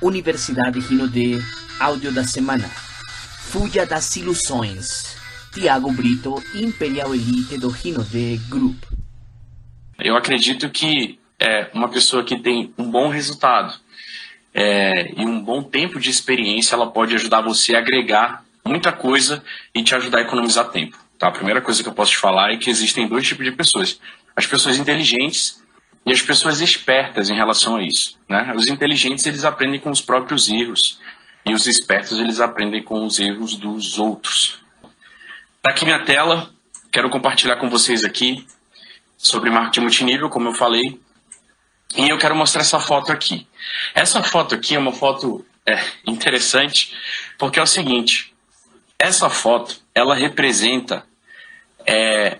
Universidade Rino de Áudio da Semana. Fuja das Ilusões. Tiago Brito, Imperial Elite do Rino de Group. Eu acredito que é, uma pessoa que tem um bom resultado é, e um bom tempo de experiência, ela pode ajudar você a agregar muita coisa e te ajudar a economizar tempo. Tá? A primeira coisa que eu posso te falar é que existem dois tipos de pessoas: as pessoas inteligentes e as pessoas espertas em relação a isso. Né? Os inteligentes eles aprendem com os próprios erros e os espertos eles aprendem com os erros dos outros. Tá aqui minha tela, quero compartilhar com vocês aqui sobre marketing multinível, como eu falei, e eu quero mostrar essa foto aqui. Essa foto aqui é uma foto é, interessante porque é o seguinte: essa foto ela representa é,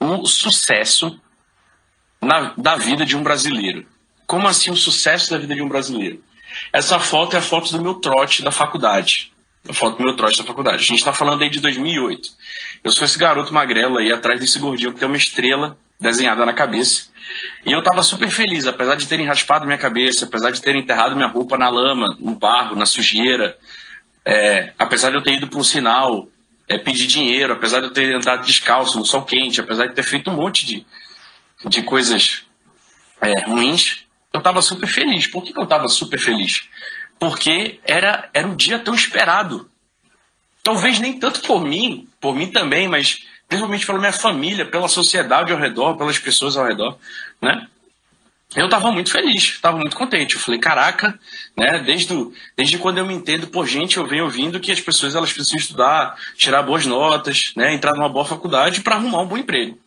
um sucesso na, da vida de um brasileiro. Como assim o sucesso da vida de um brasileiro? Essa foto é a foto do meu trote da faculdade. A foto do meu trote da faculdade. A gente está falando aí de 2008. Eu sou esse garoto magrelo aí, atrás desse gordinho que tem uma estrela desenhada na cabeça. E eu estava super feliz, apesar de terem raspado minha cabeça, apesar de terem enterrado minha roupa na lama, no barro, na sujeira, é, apesar de eu ter ido para um sinal é, pedir dinheiro, apesar de eu ter andado descalço no sol quente, apesar de ter feito um monte de, de coisas é, ruins, eu estava super feliz. Por que, que eu estava super feliz? Porque era, era um dia tão esperado. Talvez nem tanto por mim, por mim também, mas principalmente pela minha família, pela sociedade ao redor, pelas pessoas ao redor, né? Eu estava muito feliz, estava muito contente. Eu falei, caraca, né? Desde, desde quando eu me entendo por gente, eu venho ouvindo que as pessoas elas precisam estudar, tirar boas notas, né? Entrar numa boa faculdade para arrumar um bom emprego.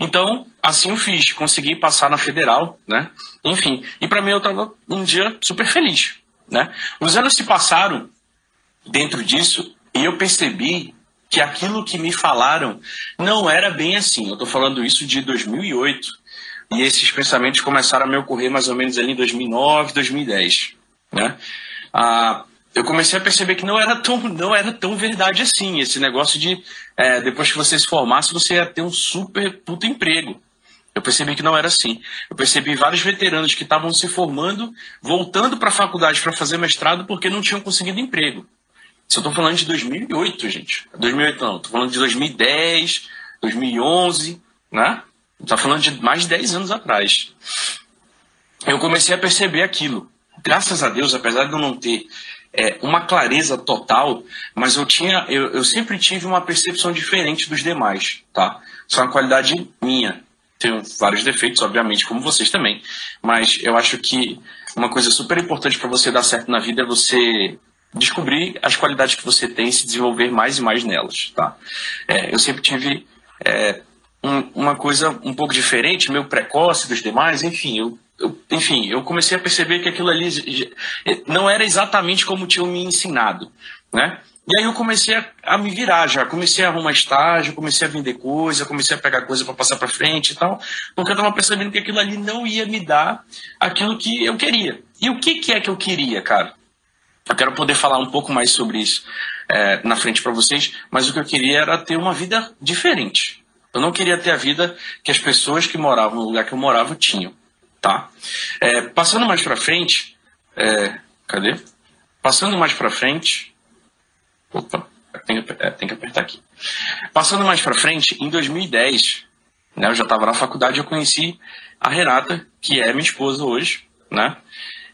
Então, assim eu fiz, consegui passar na federal, né? Enfim, e para mim eu estava um dia super feliz, né? Os anos se passaram dentro disso e eu percebi que aquilo que me falaram não era bem assim. Eu estou falando isso de 2008 e esses pensamentos começaram a me ocorrer mais ou menos ali em 2009, 2010, né? Ah, eu comecei a perceber que não era tão, não era tão verdade assim. Esse negócio de é, depois que você se formasse, você ia ter um super puto emprego. Eu percebi que não era assim. Eu percebi vários veteranos que estavam se formando, voltando para a faculdade para fazer mestrado porque não tinham conseguido emprego. Isso eu estou falando de 2008, gente. 2008 não, estou falando de 2010, 2011, né? Estou falando de mais de 10 anos atrás. Eu comecei a perceber aquilo. Graças a Deus, apesar de eu não ter é, uma clareza total, mas eu tinha, eu, eu sempre tive uma percepção diferente dos demais, tá? Isso é uma qualidade minha. Tenho vários defeitos, obviamente, como vocês também. Mas eu acho que uma coisa super importante para você dar certo na vida é você descobrir as qualidades que você tem e se desenvolver mais e mais nelas, tá? É, eu sempre tive é, um, uma coisa um pouco diferente, meio precoce dos demais, enfim, eu eu, enfim, eu comecei a perceber que aquilo ali não era exatamente como tinham me ensinado, né? E aí eu comecei a, a, me virar já, comecei a arrumar estágio, comecei a vender coisa, comecei a pegar coisa para passar para frente e tal, porque eu estava percebendo que aquilo ali não ia me dar aquilo que eu queria. E o que, que é que eu queria, cara? Eu quero poder falar um pouco mais sobre isso é, na frente para vocês, mas o que eu queria era ter uma vida diferente. Eu não queria ter a vida que as pessoas que moravam no lugar que eu morava tinham tá? É, passando mais para frente, é, cadê? Passando mais para frente, opa, tem, é, tem, que apertar aqui. Passando mais para frente, em 2010, né, eu já estava na faculdade, eu conheci a Renata, que é minha esposa hoje, né?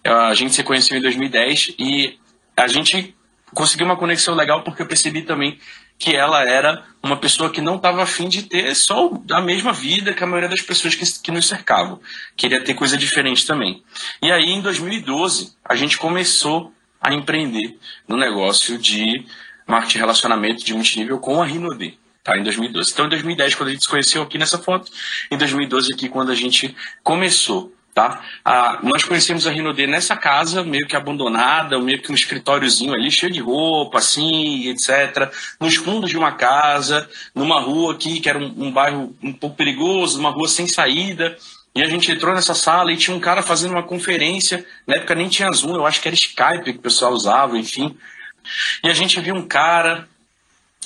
A gente se conheceu em 2010 e a gente conseguiu uma conexão legal porque eu percebi também que ela era uma pessoa que não estava afim de ter só a mesma vida que a maioria das pessoas que, que nos cercavam. Queria ter coisa diferente também. E aí, em 2012, a gente começou a empreender no negócio de marketing relacionamento de multinível com a Rinode. Tá, em 2012. Então, em 2010, quando a gente se conheceu aqui nessa foto, em 2012 aqui, quando a gente começou Tá? Ah, nós conhecemos a Rinode nessa casa, meio que abandonada, meio que um escritóriozinho ali, cheio de roupa, assim, etc. Nos fundos de uma casa, numa rua aqui, que era um, um bairro um pouco perigoso, uma rua sem saída. E a gente entrou nessa sala e tinha um cara fazendo uma conferência. Na época nem tinha Zoom, eu acho que era Skype que o pessoal usava, enfim. E a gente viu um cara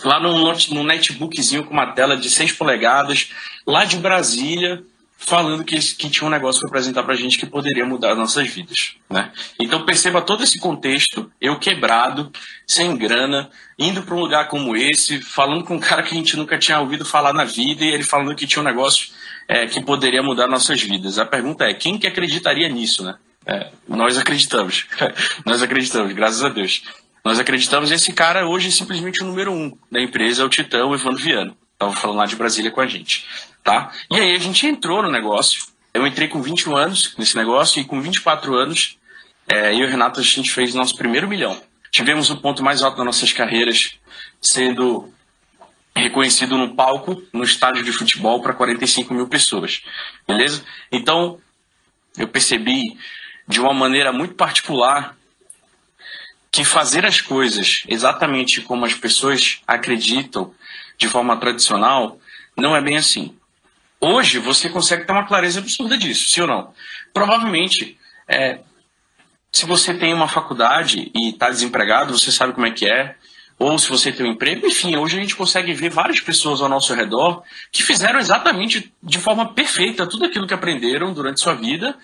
lá num, num netbookzinho com uma tela de 6 polegadas, lá de Brasília, falando que, que tinha um negócio para apresentar para a gente que poderia mudar nossas vidas, né? Então perceba todo esse contexto, eu quebrado, sem grana, indo para um lugar como esse, falando com um cara que a gente nunca tinha ouvido falar na vida e ele falando que tinha um negócio é, que poderia mudar nossas vidas. A pergunta é, quem que acreditaria nisso, né? É, nós acreditamos, nós acreditamos, graças a Deus. Nós acreditamos esse cara hoje é simplesmente o número um da empresa, é o Titão, Evandro Viano. Estava falando lá de Brasília com a gente tá? E aí a gente entrou no negócio. Eu entrei com 21 anos nesse negócio e com 24 anos, é, eu e o Renato, a gente fez nosso primeiro milhão. Tivemos o ponto mais alto das nossas carreiras, sendo reconhecido no palco, no estádio de futebol, para 45 mil pessoas. Beleza? Então, eu percebi de uma maneira muito particular que fazer as coisas exatamente como as pessoas acreditam de forma tradicional não é bem assim. Hoje você consegue ter uma clareza absurda disso, sim ou não? Provavelmente, é, se você tem uma faculdade e está desempregado, você sabe como é que é. Ou se você tem um emprego, enfim, hoje a gente consegue ver várias pessoas ao nosso redor que fizeram exatamente de forma perfeita tudo aquilo que aprenderam durante sua vida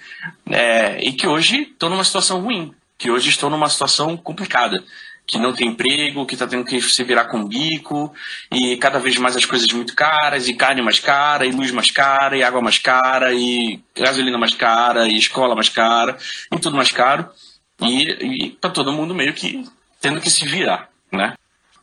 é, e que hoje estão numa situação ruim, que hoje estão numa situação complicada que não tem emprego, que está tendo que se virar com bico, e cada vez mais as coisas muito caras, e carne mais cara, e luz mais cara, e água mais cara, e gasolina mais cara, e escola mais cara, e tudo mais caro. E, e tá todo mundo meio que tendo que se virar, né?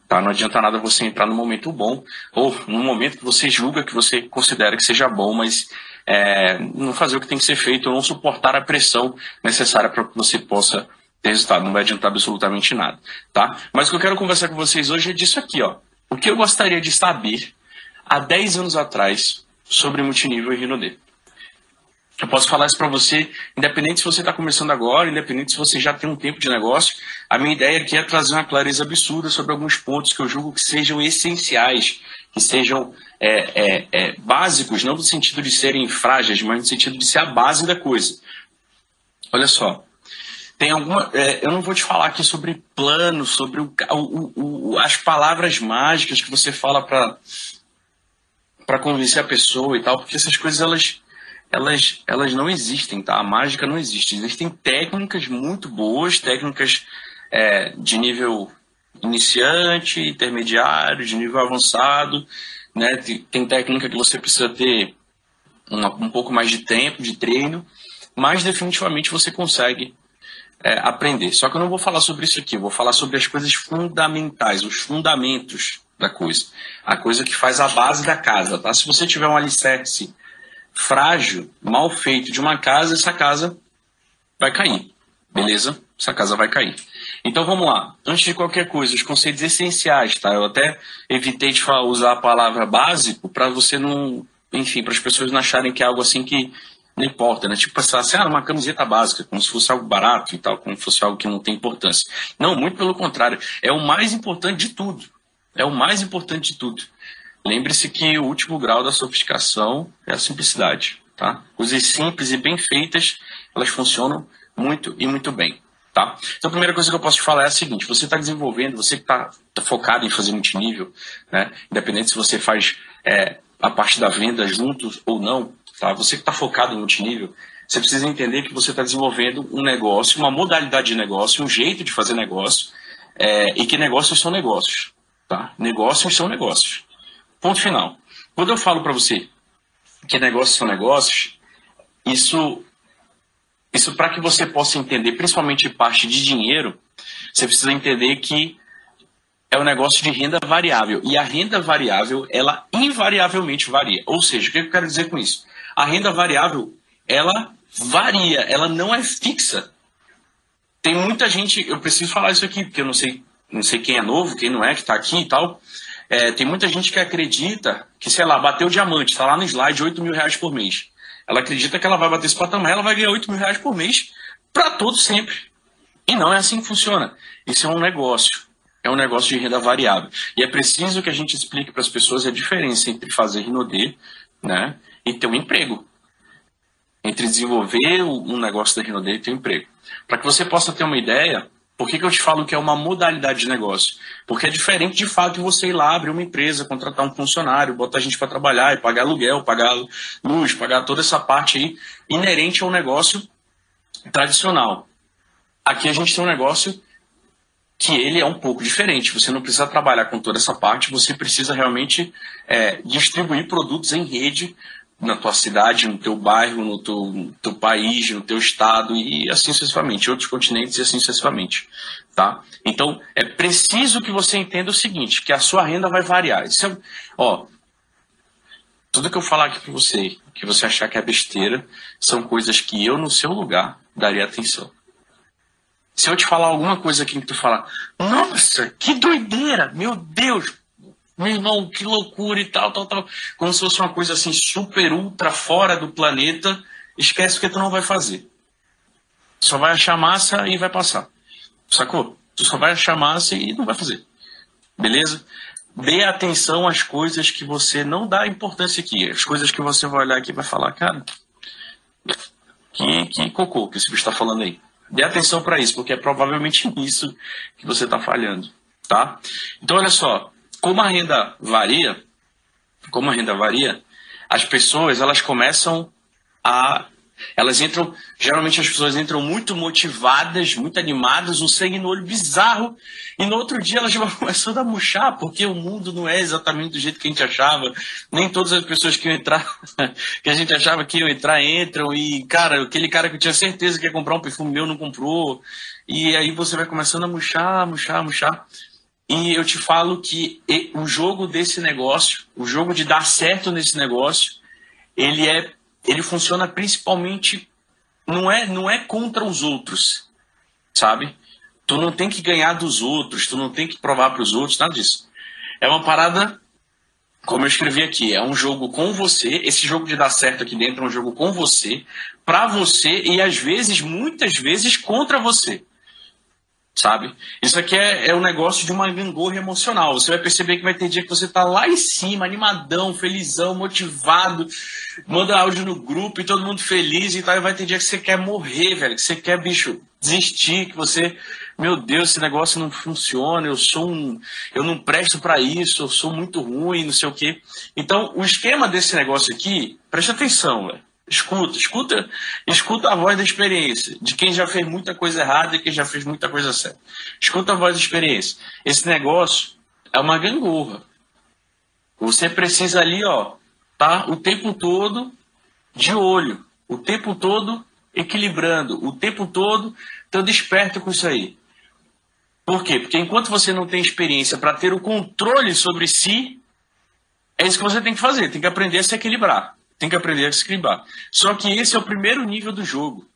Tá? Não adianta nada você entrar num momento bom, ou num momento que você julga, que você considera que seja bom, mas é, não fazer o que tem que ser feito, ou não suportar a pressão necessária para que você possa resultado, não vai adiantar absolutamente nada, tá? Mas o que eu quero conversar com vocês hoje é disso aqui, ó. O que eu gostaria de saber há 10 anos atrás sobre multinível e Rinode. Eu posso falar isso para você, independente se você está começando agora, independente se você já tem um tempo de negócio. A minha ideia aqui é trazer uma clareza absurda sobre alguns pontos que eu julgo que sejam essenciais, que sejam é, é, é, básicos, não no sentido de serem frágeis, mas no sentido de ser a base da coisa. Olha só, tem alguma. É, eu não vou te falar aqui sobre plano, sobre o, o, o, as palavras mágicas que você fala para para convencer a pessoa e tal, porque essas coisas elas elas elas não existem, tá? A mágica não existe. Existem técnicas muito boas, técnicas é, de nível iniciante, intermediário, de nível avançado, né? Tem técnica que você precisa ter um, um pouco mais de tempo, de treino, mas definitivamente você consegue é, aprender. Só que eu não vou falar sobre isso aqui, eu vou falar sobre as coisas fundamentais, os fundamentos da coisa. A coisa que faz a base da casa, tá? Se você tiver um alicerce frágil, mal feito de uma casa, essa casa vai cair, beleza? Essa casa vai cair. Então vamos lá. Antes de qualquer coisa, os conceitos essenciais, tá? Eu até evitei de usar a palavra básico para você não, enfim, para as pessoas não acharem que é algo assim que não importa, né? Tipo, assim, ah, uma camiseta básica, como se fosse algo barato e tal, como se fosse algo que não tem importância. Não, muito pelo contrário. É o mais importante de tudo. É o mais importante de tudo. Lembre-se que o último grau da sofisticação é a simplicidade, tá? Coisas simples e bem feitas, elas funcionam muito e muito bem, tá? Então, a primeira coisa que eu posso te falar é a seguinte: você está desenvolvendo, você que está tá focado em fazer multinível, né? Independente se você faz é, a parte da venda juntos ou não, Tá? Você que está focado em multinível, você precisa entender que você está desenvolvendo um negócio, uma modalidade de negócio, um jeito de fazer negócio, é, e que negócios são negócios. Tá? Negócios são negócios. Ponto final. Quando eu falo para você que negócios são negócios, isso, isso para que você possa entender, principalmente parte de dinheiro, você precisa entender que é um negócio de renda variável. E a renda variável, ela invariavelmente varia. Ou seja, o que eu quero dizer com isso? A renda variável, ela varia, ela não é fixa. Tem muita gente, eu preciso falar isso aqui, porque eu não sei, não sei quem é novo, quem não é, que está aqui e tal. É, tem muita gente que acredita que, sei lá, bateu diamante, está lá no slide, 8 mil reais por mês. Ela acredita que ela vai bater esse patamar, ela vai ganhar 8 mil reais por mês para todo sempre. E não é assim que funciona. Isso é um negócio. É um negócio de renda variável. E é preciso que a gente explique para as pessoas a diferença entre fazer Rinodê né, e ter um emprego. Entre desenvolver um negócio da Rinode e ter um emprego. Para que você possa ter uma ideia, Por que, que eu te falo que é uma modalidade de negócio? Porque é diferente de fato de você ir lá abrir uma empresa, contratar um funcionário, botar gente para trabalhar e pagar aluguel, pagar luz, pagar toda essa parte aí inerente ao negócio tradicional. Aqui a gente tem um negócio que ele é um pouco diferente. Você não precisa trabalhar com toda essa parte, você precisa realmente é, distribuir produtos em rede na tua cidade, no teu bairro, no teu, no teu país, no teu estado e assim sucessivamente, outros continentes e assim sucessivamente, tá? Então, é preciso que você entenda o seguinte, que a sua renda vai variar. Isso é, ó, tudo que eu falar aqui para você, que você achar que é besteira, são coisas que eu no seu lugar daria atenção. Se eu te falar alguma coisa aqui que tu falar, nossa, que doideira, meu Deus, meu irmão, que loucura e tal, tal, tal. Como se fosse uma coisa assim super, ultra fora do planeta. Esquece o que tu não vai fazer. Só vai achar massa e vai passar. Sacou? Tu só vai achar massa e não vai fazer. Beleza? Dê atenção às coisas que você não dá importância aqui. As coisas que você vai olhar aqui e vai falar, cara, que, que cocô que esse bicho está falando aí. Dê atenção para isso, porque é provavelmente nisso que você está falhando, tá? Então, olha só, como a renda varia, como a renda varia, as pessoas elas começam a elas entram, geralmente as pessoas entram muito motivadas, muito animadas, um sangue no olho bizarro, e no outro dia elas vão começando a murchar, porque o mundo não é exatamente do jeito que a gente achava. Nem todas as pessoas que iam entrar, que a gente achava que iam entrar, entram, e, cara, aquele cara que eu tinha certeza que ia comprar um perfume meu não comprou. E aí você vai começando a murchar, murchar, murchar. E eu te falo que o jogo desse negócio, o jogo de dar certo nesse negócio, ele é, ele funciona principalmente não é, não é contra os outros, sabe? Tu não tem que ganhar dos outros, tu não tem que provar para os outros, nada disso. É uma parada, como eu escrevi aqui, é um jogo com você. Esse jogo de dar certo aqui dentro é um jogo com você, para você e às vezes, muitas vezes, contra você sabe? Isso aqui é, é um negócio de uma gangorra emocional. Você vai perceber que vai ter dia que você tá lá em cima, animadão, felizão, motivado, manda áudio no grupo e todo mundo feliz e tal. E vai ter dia que você quer morrer, velho, que você quer, bicho, desistir, que você, meu Deus, esse negócio não funciona, eu sou um, eu não presto para isso, eu sou muito ruim, não sei o quê. Então, o esquema desse negócio aqui, preste atenção, velho. Escuta, escuta, escuta a voz da experiência, de quem já fez muita coisa errada e quem já fez muita coisa certa. Escuta a voz da experiência. Esse negócio é uma gangorra. Você precisa ali, ó, tá o tempo todo de olho, o tempo todo equilibrando, o tempo todo estando esperto com isso aí. Por quê? Porque enquanto você não tem experiência para ter o controle sobre si, é isso que você tem que fazer, tem que aprender a se equilibrar. Tem que aprender a escribar. Só que esse é o primeiro nível do jogo.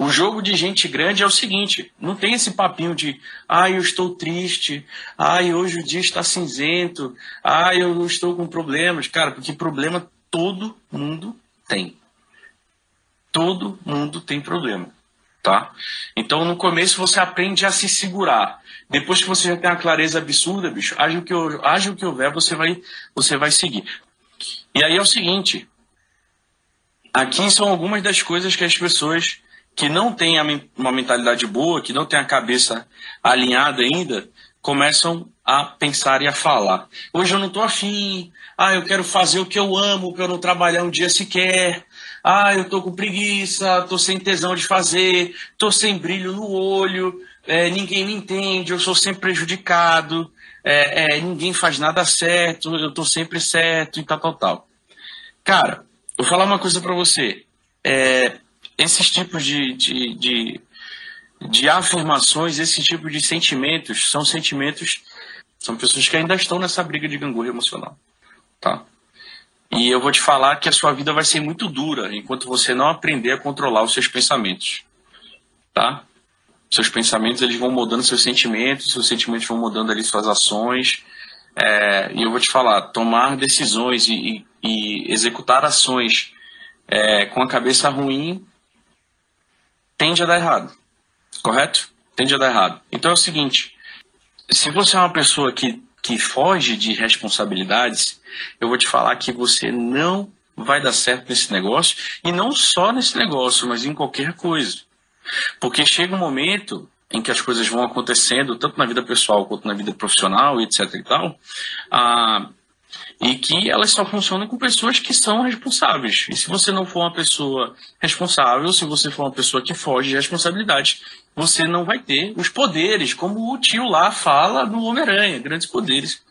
O jogo de gente grande é o seguinte: não tem esse papinho de, ai, eu estou triste, ai, hoje o dia está cinzento, ai, eu não estou com problemas. Cara, porque problema todo mundo tem. Todo mundo tem problema, tá? Então, no começo você aprende a se segurar. Depois que você já tem uma clareza absurda, bicho, haja o que, haja o que houver, você vai, você vai seguir. E aí é o seguinte: aqui são algumas das coisas que as pessoas que não têm uma mentalidade boa, que não têm a cabeça alinhada ainda, começam a pensar e a falar. Hoje eu não estou afim, ah, eu quero fazer o que eu amo, para eu não trabalhar um dia sequer. Ah, eu estou com preguiça, estou sem tesão de fazer, estou sem brilho no olho, é, ninguém me entende, eu sou sempre prejudicado é, é, ninguém faz nada certo, eu tô sempre certo e tal, tal, tal. Cara, vou falar uma coisa para você. É, esses tipos de, de, de, de afirmações, esse tipo de sentimentos, são sentimentos, são pessoas que ainda estão nessa briga de gangorra emocional, tá? E eu vou te falar que a sua vida vai ser muito dura enquanto você não aprender a controlar os seus pensamentos, tá? Seus pensamentos eles vão mudando seus sentimentos, seus sentimentos vão mudando ali suas ações. É, e eu vou te falar, tomar decisões e, e, e executar ações é, com a cabeça ruim tende a dar errado, correto? Tende a dar errado. Então é o seguinte, se você é uma pessoa que, que foge de responsabilidades, eu vou te falar que você não vai dar certo nesse negócio, e não só nesse negócio, mas em qualquer coisa. Porque chega um momento em que as coisas vão acontecendo, tanto na vida pessoal quanto na vida profissional, etc e tal, ah, e que elas só funcionam com pessoas que são responsáveis. E se você não for uma pessoa responsável, se você for uma pessoa que foge de responsabilidade, você não vai ter os poderes, como o tio lá fala no Homem-Aranha, grandes poderes,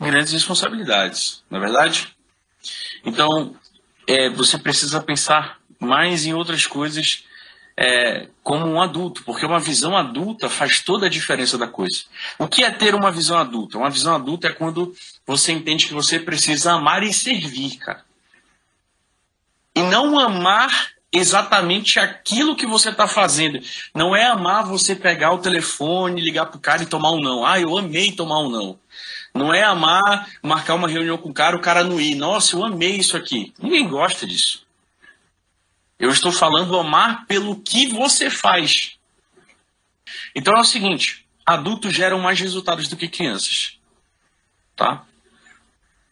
grandes responsabilidades, não é verdade? Então, é, você precisa pensar mais em outras coisas é, como um adulto, porque uma visão adulta faz toda a diferença da coisa. O que é ter uma visão adulta? Uma visão adulta é quando você entende que você precisa amar e servir, cara. E não amar exatamente aquilo que você está fazendo. Não é amar você pegar o telefone, ligar pro cara e tomar um não. Ah, eu amei tomar um não. Não é amar marcar uma reunião com o cara, o cara não ir. Nossa, eu amei isso aqui. Ninguém gosta disso. Eu estou falando amar pelo que você faz. Então é o seguinte: adultos geram mais resultados do que crianças. Tá?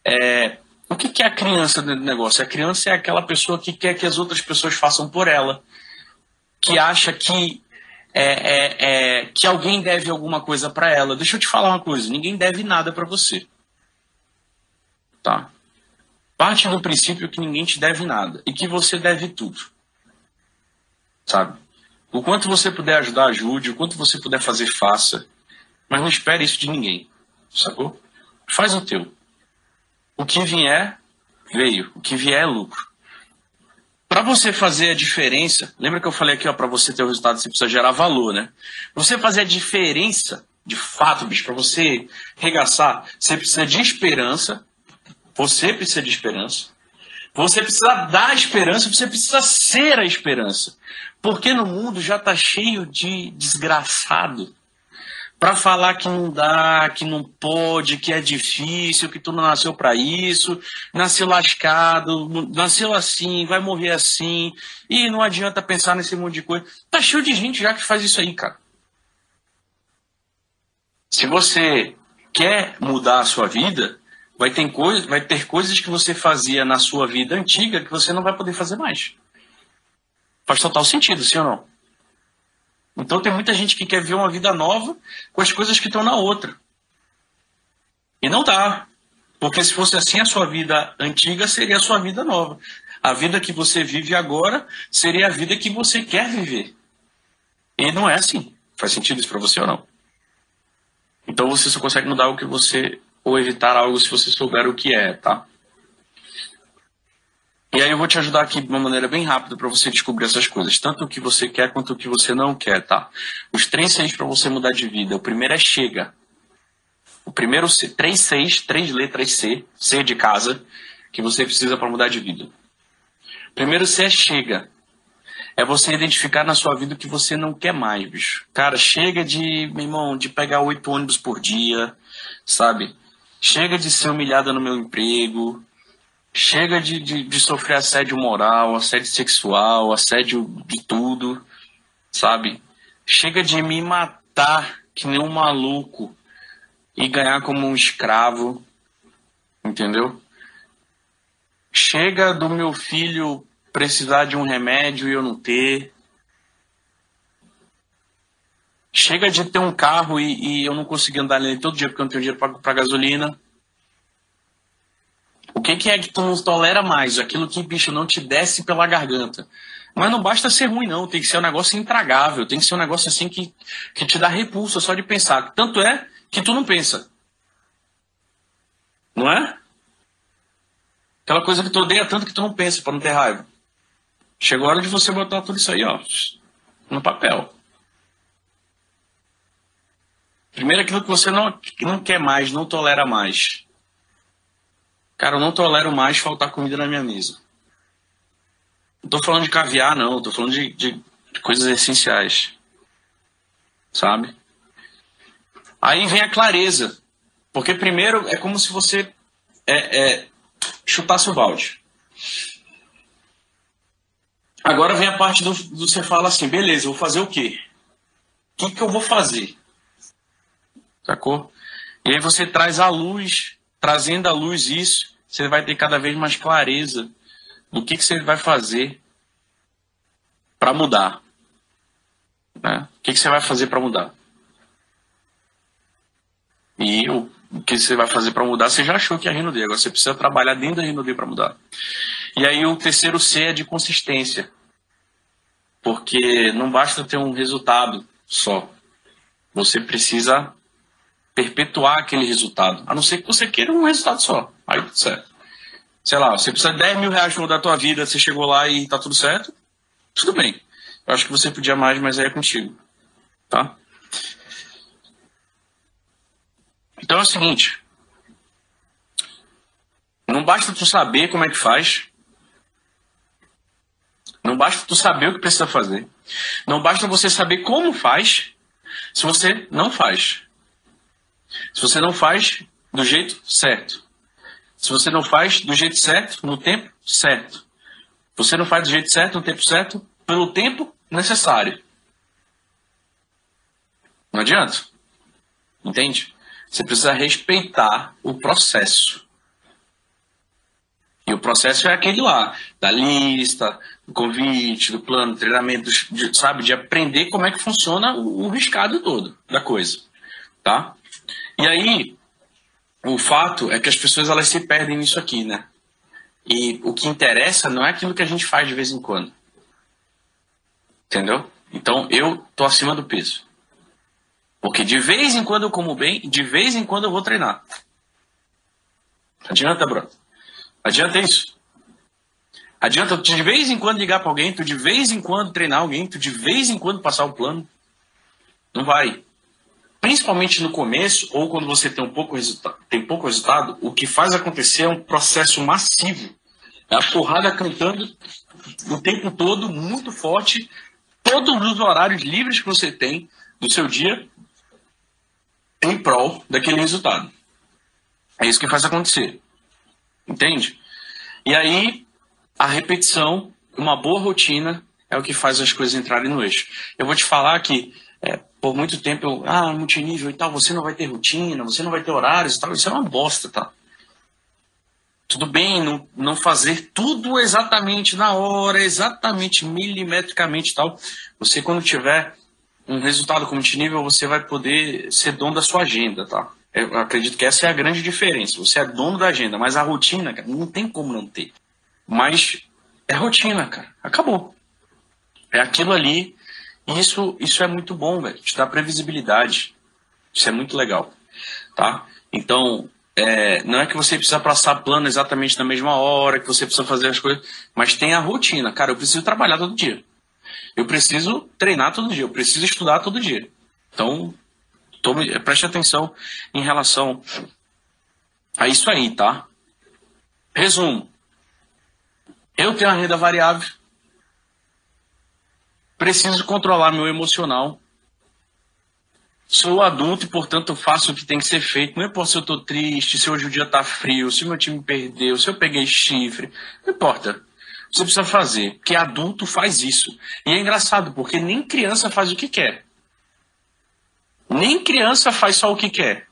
É, o que, é a criança dentro do negócio? A criança é aquela pessoa que quer que as outras pessoas façam por ela, que acha que é, é, é, que alguém deve alguma coisa para ela. Deixa eu te falar uma coisa: ninguém deve nada para você. Tá? Parte do princípio que ninguém te deve nada e que você deve tudo sabe? O quanto você puder ajudar, ajude. O quanto você puder fazer, faça. Mas não espere isso de ninguém, sacou? Faz o teu. O que vier, veio. O que vier é lucro. Para você fazer a diferença, lembra que eu falei aqui, ó, para você ter o resultado, você precisa gerar valor, né? Pra você fazer a diferença, de fato, bicho, para você regaçar, você precisa de esperança. Você precisa de esperança. Você precisa dar esperança, você precisa ser a esperança. Porque no mundo já está cheio de desgraçado para falar que não dá, que não pode, que é difícil, que tu não nasceu para isso, nasceu lascado, nasceu assim, vai morrer assim, e não adianta pensar nesse monte de coisa. Tá cheio de gente já que faz isso aí, cara. Se você quer mudar a sua vida, vai ter, coisa, vai ter coisas que você fazia na sua vida antiga que você não vai poder fazer mais. Faz total sentido, sim ou não? Então tem muita gente que quer ver uma vida nova com as coisas que estão na outra. E não dá. Porque se fosse assim, a sua vida antiga seria a sua vida nova. A vida que você vive agora seria a vida que você quer viver. E não é assim. Faz sentido isso para você ou não? Então você só consegue mudar o que você ou evitar algo se você souber o que é, tá? E aí eu vou te ajudar aqui de uma maneira bem rápida para você descobrir essas coisas, tanto o que você quer quanto o que você não quer, tá? Os três seis para você mudar de vida. O primeiro é chega. O primeiro três seis, três letras C, C de casa, que você precisa para mudar de vida. O primeiro C é chega. É você identificar na sua vida o que você não quer mais, bicho. Cara, chega de, meu irmão, de pegar oito ônibus por dia, sabe? Chega de ser humilhada no meu emprego, Chega de, de, de, sofrer assédio moral, assédio sexual, assédio de tudo, sabe? Chega de me matar que nem um maluco e ganhar como um escravo, entendeu? Chega do meu filho precisar de um remédio e eu não ter. Chega de ter um carro e, e eu não conseguir andar nele todo dia porque eu não tenho dinheiro para gasolina. O que, que é que tu não tolera mais? Aquilo que, bicho, não te desce pela garganta. Mas não basta ser ruim, não. Tem que ser um negócio intragável. Tem que ser um negócio assim que, que te dá repulsa só de pensar. Tanto é que tu não pensa. Não é? Aquela coisa que tu odeia tanto que tu não pensa para não ter raiva. Chegou a hora de você botar tudo isso aí, ó, no papel. Primeiro aquilo que você não, não quer mais, não tolera mais. Cara, eu não tolero mais faltar comida na minha mesa. Não tô falando de caviar, não. Tô falando de, de, de coisas essenciais. Sabe? Aí vem a clareza. Porque primeiro é como se você é, é, chutasse o balde. Agora vem a parte do, do você fala assim, beleza, vou fazer o quê? O que, que eu vou fazer? Sacou? E aí você traz à luz trazendo à luz isso, você vai ter cada vez mais clareza do que, que você vai fazer para mudar. Né? O que, que você vai fazer para mudar? E o, que você vai fazer para mudar, você já achou que é a Rinode. Agora você precisa trabalhar dentro da Rinode para mudar. E aí o terceiro C é de consistência. Porque não basta ter um resultado só. Você precisa perpetuar aquele resultado. A não ser que você queira um resultado só. Aí tudo certo. Sei lá, você precisa de 10 mil reais para mudar a tua vida, você chegou lá e tá tudo certo. Tudo bem. Eu acho que você podia mais, mas aí é contigo. Tá? Então é o seguinte. Não basta tu saber como é que faz. Não basta tu saber o que precisa fazer. Não basta você saber como faz se você não faz. Se você não faz do jeito certo. Se você não faz do jeito certo, no tempo certo. Você não faz do jeito certo, no tempo certo, pelo tempo necessário. Não adianta. Entende? Você precisa respeitar o processo. E o processo é aquele lá, da lista, do convite, do plano, do treinamento, de, sabe, de aprender como é que funciona o, o riscado todo da coisa, tá? E aí, o fato é que as pessoas elas se perdem nisso aqui, né? E o que interessa não é aquilo que a gente faz de vez em quando. Entendeu? Então eu tô acima do peso. Porque de vez em quando eu como bem, de vez em quando eu vou treinar. Adianta, bro. Adianta isso. Adianta tu de vez em quando ligar para alguém, tu de vez em quando treinar alguém, tu de vez em quando passar o plano. Não vai. Principalmente no começo, ou quando você tem, um pouco tem pouco resultado, o que faz acontecer é um processo massivo. É a porrada cantando o tempo todo, muito forte, todos os horários livres que você tem do seu dia em prol daquele resultado. É isso que faz acontecer. Entende? E aí, a repetição, uma boa rotina, é o que faz as coisas entrarem no eixo. Eu vou te falar que, é, por muito tempo, eu, ah, multinível e tal, você não vai ter rotina, você não vai ter horários e tal. Isso é uma bosta, tá? Tudo bem não, não fazer tudo exatamente na hora, exatamente milimetricamente e tal. Você, quando tiver um resultado com multinível, você vai poder ser dono da sua agenda, tá? Eu acredito que essa é a grande diferença. Você é dono da agenda, mas a rotina, cara, não tem como não ter. Mas é rotina, cara. Acabou. É aquilo ali. Isso, isso é muito bom, velho. Te dá previsibilidade. Isso é muito legal. Tá? Então, é, não é que você precisa passar plano exatamente na mesma hora, que você precisa fazer as coisas, mas tem a rotina. Cara, eu preciso trabalhar todo dia. Eu preciso treinar todo dia, eu preciso estudar todo dia. Então, tome, preste atenção em relação a isso aí, tá? Resumo. Eu tenho a renda variável. Preciso controlar meu emocional. Sou adulto e, portanto, faço o que tem que ser feito. Não importa se eu estou triste, se hoje o dia está frio, se meu time perdeu, se eu peguei chifre. Não importa. Você precisa fazer. Porque adulto faz isso. E é engraçado, porque nem criança faz o que quer. Nem criança faz só o que quer.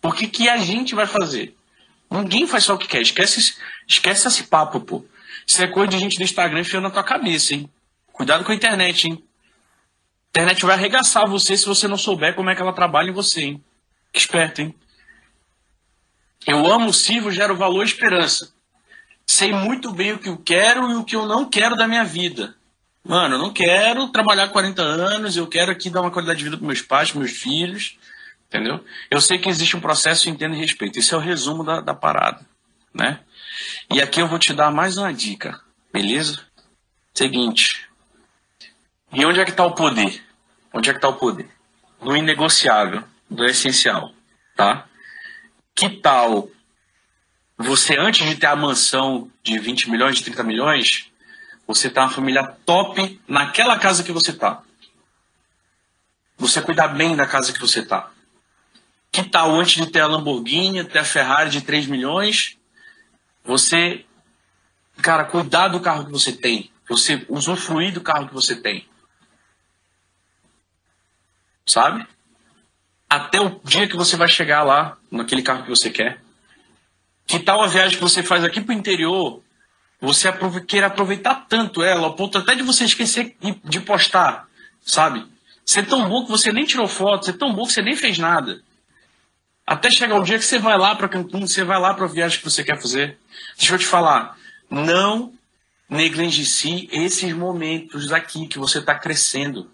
Porque que a gente vai fazer? Ninguém faz só o que quer. Esquece, esquece esse papo, pô. Isso é coisa de gente do Instagram enfiando na tua cabeça, hein? Cuidado com a internet, hein? A internet vai arregaçar você se você não souber como é que ela trabalha em você, hein? Que esperto, hein? Eu amo, sirvo, gero valor e esperança. Sei muito bem o que eu quero e o que eu não quero da minha vida. Mano, eu não quero trabalhar 40 anos, eu quero aqui dar uma qualidade de vida para meus pais, meus filhos, entendeu? Eu sei que existe um processo, entendo e respeito. Esse é o resumo da, da parada, né? E aqui eu vou te dar mais uma dica, beleza? Seguinte. E onde é que está o poder? Onde é que está o poder? No inegociável, do essencial, tá? Que tal você, antes de ter a mansão de 20 milhões, de 30 milhões, você tá uma família top naquela casa que você tá. Você cuidar bem da casa que você tá. Que tal antes de ter a Lamborghini, ter a Ferrari de 3 milhões, você, cara, cuidar do carro que você tem. Você usufruir do carro que você tem. Sabe? Até o dia que você vai chegar lá, naquele carro que você quer. Que tal a viagem que você faz aqui pro interior? Você queira aproveitar tanto ela, ao ponto até de você esquecer de postar, sabe? Ser tão bom que você nem tirou foto, ser tão bom que você nem fez nada. Até chegar o dia que você vai lá para Cancún, você vai lá para a viagem que você quer fazer. Deixa eu te falar, não negligencie esses momentos aqui que você está crescendo.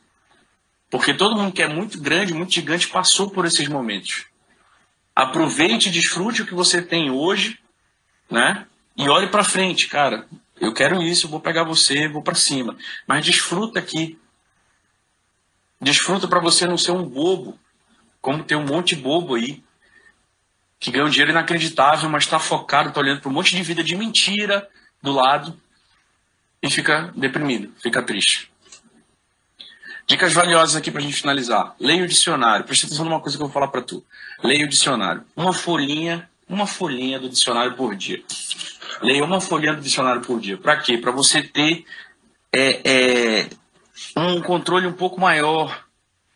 Porque todo mundo que é muito grande, muito gigante, passou por esses momentos. Aproveite e desfrute o que você tem hoje, né? E olhe para frente, cara. Eu quero isso, vou pegar você, vou para cima. Mas desfruta aqui. Desfruta para você não ser um bobo, como tem um monte de bobo aí que ganha um dinheiro inacreditável, mas está focado, está olhando para um monte de vida de mentira do lado e fica deprimido, fica triste. Dicas valiosas aqui para a gente finalizar. Leia o dicionário. Presta atenção numa coisa que eu vou falar para tu. Leia o dicionário. Uma folhinha, uma folhinha do dicionário por dia. Leia uma folhinha do dicionário por dia. Para quê? Para você ter é, é, um controle um pouco maior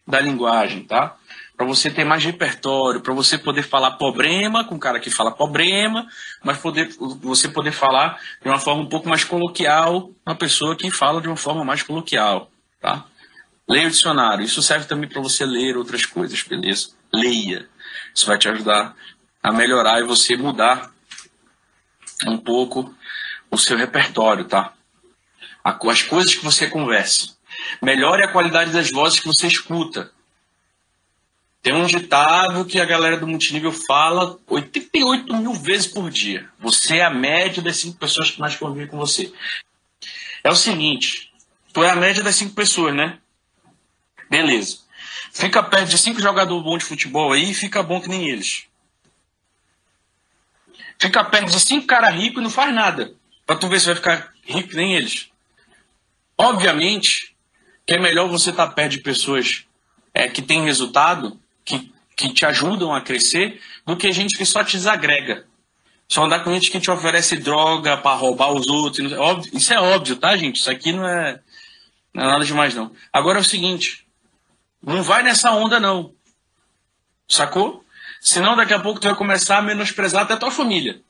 da linguagem, tá? Para você ter mais repertório, para você poder falar problema com o cara que fala problema, mas poder, você poder falar de uma forma um pouco mais coloquial, uma pessoa que fala de uma forma mais coloquial, tá? Leia o dicionário. Isso serve também para você ler outras coisas, beleza? Leia. Isso vai te ajudar a melhorar e você mudar um pouco o seu repertório, tá? As coisas que você conversa. Melhore a qualidade das vozes que você escuta. Tem um ditado que a galera do multinível fala 88 mil vezes por dia. Você é a média das cinco pessoas que mais convivem com você. É o seguinte, tu é a média das cinco pessoas, né? Beleza. Fica perto de cinco jogadores bons de futebol aí e fica bom que nem eles. Fica perto de cinco caras ricos e não faz nada. Pra tu ver se vai ficar rico que nem eles. Obviamente que é melhor você estar tá perto de pessoas é, que têm resultado, que, que te ajudam a crescer, do que gente que só te desagrega. Só andar com gente que te oferece droga para roubar os outros. Isso é óbvio, tá, gente? Isso aqui não é, não é nada demais, não. Agora é o seguinte: não vai nessa onda, não. Sacou? Senão daqui a pouco tu vai começar a menosprezar até tua família.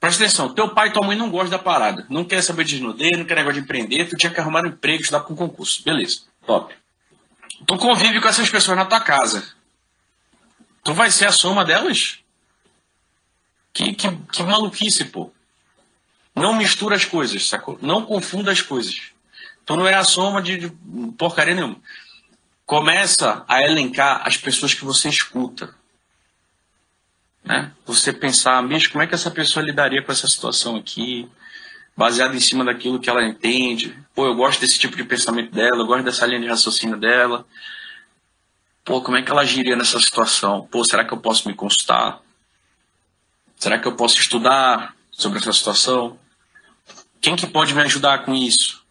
Presta atenção, teu pai e tua mãe não gostam da parada. Não quer saber de desnudez, não quer negócio de empreender, tu tinha que arrumar um emprego, estudar para um concurso. Beleza, top. Tu convive com essas pessoas na tua casa. Tu vai ser a soma delas? Que, que, que maluquice, pô. Não mistura as coisas, sacou? Não confunda as coisas. Tu não é a soma de, de porcaria nenhuma. Começa a elencar as pessoas que você escuta. Né? Você pensar, mesmo como é que essa pessoa lidaria com essa situação aqui, baseado em cima daquilo que ela entende. Pô, eu gosto desse tipo de pensamento dela, eu gosto dessa linha de raciocínio dela. Pô, como é que ela agiria nessa situação? Pô, será que eu posso me consultar? Será que eu posso estudar sobre essa situação? Quem que pode me ajudar com isso?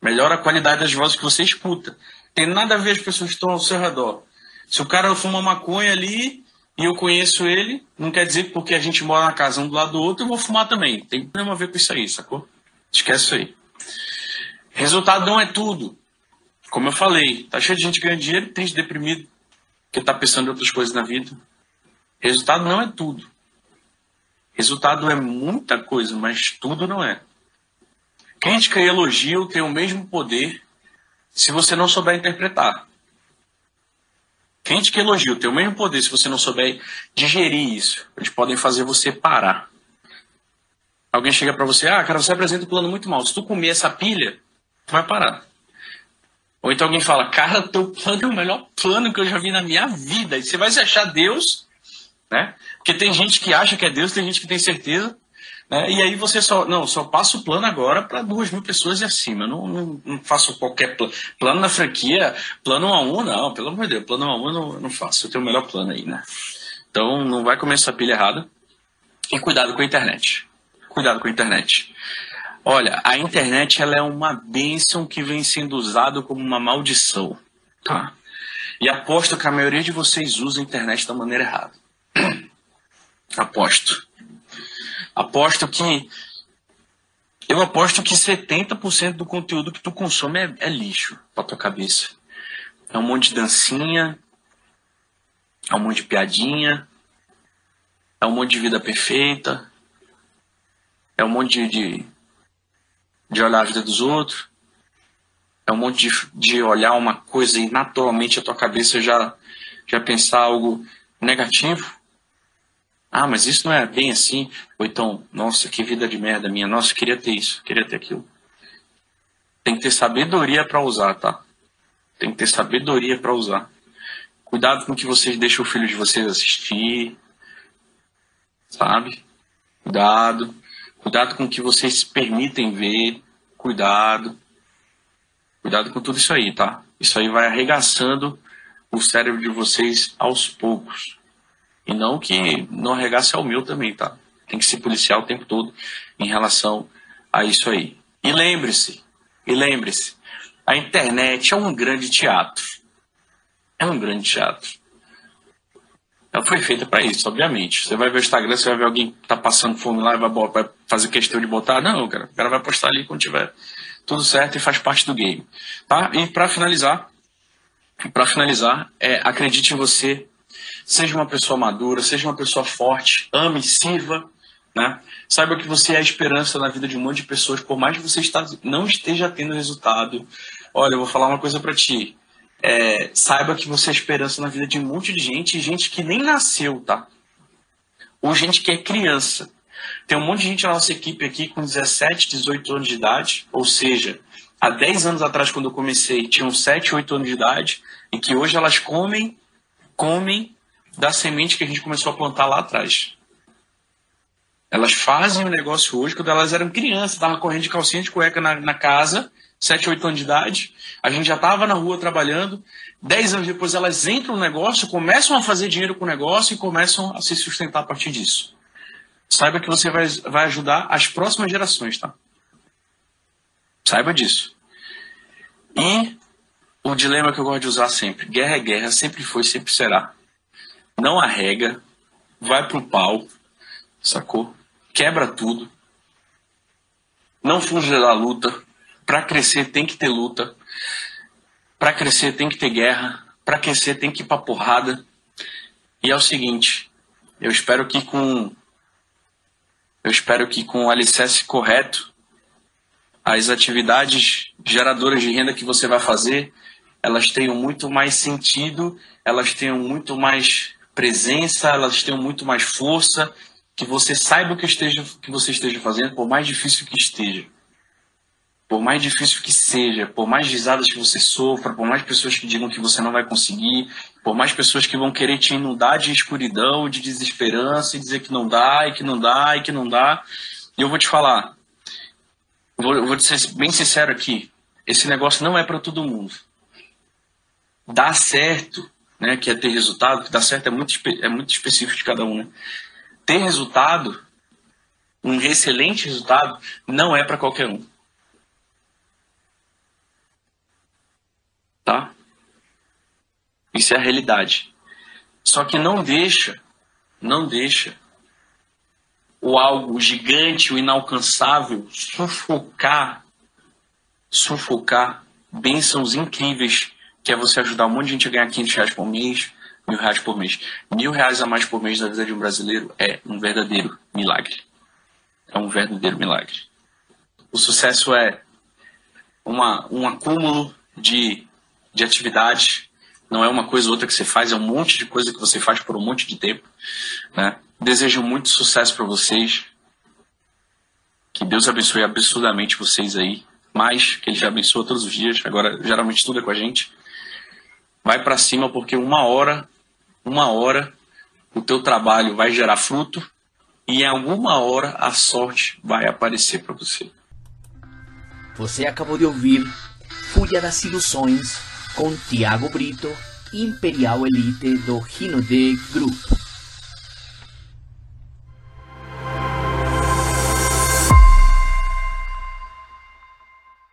Melhora a qualidade das vozes que você escuta. Tem nada a ver as pessoas que estão ao seu redor. Se o cara fuma maconha ali e eu conheço ele, não quer dizer que porque a gente mora na casa um do lado do outro, eu vou fumar também. Tem problema a ver com isso aí, sacou? Esquece isso aí. Resultado não é tudo. Como eu falei, tá cheio de gente ganhando dinheiro, triste, deprimido, que tá pensando em outras coisas na vida. Resultado não é tudo. Resultado é muita coisa, mas tudo não é. Crítica e elogio têm o mesmo poder se você não souber interpretar. Crítica e elogio têm o mesmo poder se você não souber digerir isso. Eles podem fazer você parar. Alguém chega para você, ah, cara, você apresenta um plano muito mal. Se tu comer essa pilha, tu vai parar. Ou então alguém fala, cara, teu plano é o melhor plano que eu já vi na minha vida. E você vai se achar Deus, né? Porque tem gente que acha que é Deus, tem gente que tem certeza. Né? E aí você só, não, só passa o plano agora para duas mil pessoas e acima. Não, não, não faço qualquer plano. Plano na franquia, plano 1 a 1, não, pelo amor de Deus, plano 1 a 1 não, não faço. Eu tenho o melhor plano aí, né? Então não vai comer essa pilha errada. E cuidado com a internet. Cuidado com a internet. Olha, a internet ela é uma bênção que vem sendo usada como uma maldição. Tá? E aposto que a maioria de vocês usa a internet da maneira errada. Aposto. Aposto que. Eu aposto que 70% do conteúdo que tu consome é, é lixo pra tua cabeça. É um monte de dancinha, é um monte de piadinha, é um monte de vida perfeita, é um monte de, de, de olhar a vida dos outros. É um monte de, de olhar uma coisa e naturalmente a tua cabeça já, já pensar algo negativo. Ah, mas isso não é bem assim. Ou então, nossa, que vida de merda minha. Nossa, queria ter isso, queria ter aquilo. Tem que ter sabedoria para usar, tá? Tem que ter sabedoria para usar. Cuidado com o que vocês deixam o filho de vocês assistir. Sabe? Cuidado. Cuidado com o que vocês permitem ver. Cuidado. Cuidado com tudo isso aí, tá? Isso aí vai arregaçando o cérebro de vocês aos poucos. E não que não arregasse ao meu também, tá? Tem que se policiar o tempo todo em relação a isso aí. E lembre-se, e lembre-se, a internet é um grande teatro. É um grande teatro. Ela foi feita para isso, obviamente. Você vai ver o Instagram, você vai ver alguém que tá passando fome lá e vai, vai fazer questão de botar. Não, cara. O cara vai postar ali quando tiver tudo certo e faz parte do game. Tá? E para finalizar, para finalizar, é, acredite em você. Seja uma pessoa madura, seja uma pessoa forte, ame, sirva, né? Saiba que você é a esperança na vida de um monte de pessoas, por mais que você está, não esteja tendo resultado. Olha, eu vou falar uma coisa para ti. É, saiba que você é a esperança na vida de um monte de gente, gente que nem nasceu, tá? Ou gente que é criança. Tem um monte de gente na nossa equipe aqui com 17, 18 anos de idade, ou seja, há 10 anos atrás, quando eu comecei, tinham 7, 8 anos de idade, e que hoje elas comem, comem da semente que a gente começou a plantar lá atrás. Elas fazem o negócio hoje quando elas eram crianças, estavam correndo de calcinha de cueca na, na casa, 7, 8 anos de idade. A gente já estava na rua trabalhando. 10 anos depois elas entram no negócio, começam a fazer dinheiro com o negócio e começam a se sustentar a partir disso. Saiba que você vai, vai ajudar as próximas gerações, tá? Saiba disso. E o dilema que eu gosto de usar sempre: guerra é guerra, sempre foi, sempre será. Não arrega, vai pro pau, sacou? Quebra tudo. Não fuja da luta. Para crescer tem que ter luta. Para crescer tem que ter guerra. Para crescer tem que ir pra porrada. E é o seguinte, eu espero que com eu espero que com o alicerce correto, as atividades geradoras de renda que você vai fazer, elas tenham muito mais sentido, elas tenham muito mais presença, elas tenham muito mais força, que você saiba o que, esteja, que você esteja fazendo, por mais difícil que esteja. Por mais difícil que seja, por mais risadas que você sofra, por mais pessoas que digam que você não vai conseguir, por mais pessoas que vão querer te inundar de escuridão, de desesperança e dizer que não dá, e que não dá, e que não dá. E eu vou te falar, vou, vou ser bem sincero aqui, esse negócio não é para todo mundo. Dá certo, né, que é ter resultado, que dá certo é muito, é muito específico de cada um, né? ter resultado, um excelente resultado, não é para qualquer um. Tá? Isso é a realidade. Só que não deixa, não deixa o algo gigante, o inalcançável sufocar, sufocar bênçãos incríveis, que é você ajudar um monte de gente a ganhar 500 reais por mês, mil reais por mês. Mil reais a mais por mês na vida de um brasileiro é um verdadeiro milagre. É um verdadeiro milagre. O sucesso é uma, um acúmulo de, de atividades, não é uma coisa ou outra que você faz, é um monte de coisa que você faz por um monte de tempo. Né? Desejo muito sucesso para vocês. Que Deus abençoe absurdamente vocês aí. Mais que Ele já abençoa todos os dias. Agora, geralmente, tudo é com a gente. Vai para cima, porque uma hora uma hora o teu trabalho vai gerar fruto e em alguma hora a sorte vai aparecer para você. Você acabou de ouvir Fuja das Ilusões com Tiago Brito, Imperial Elite do D Group.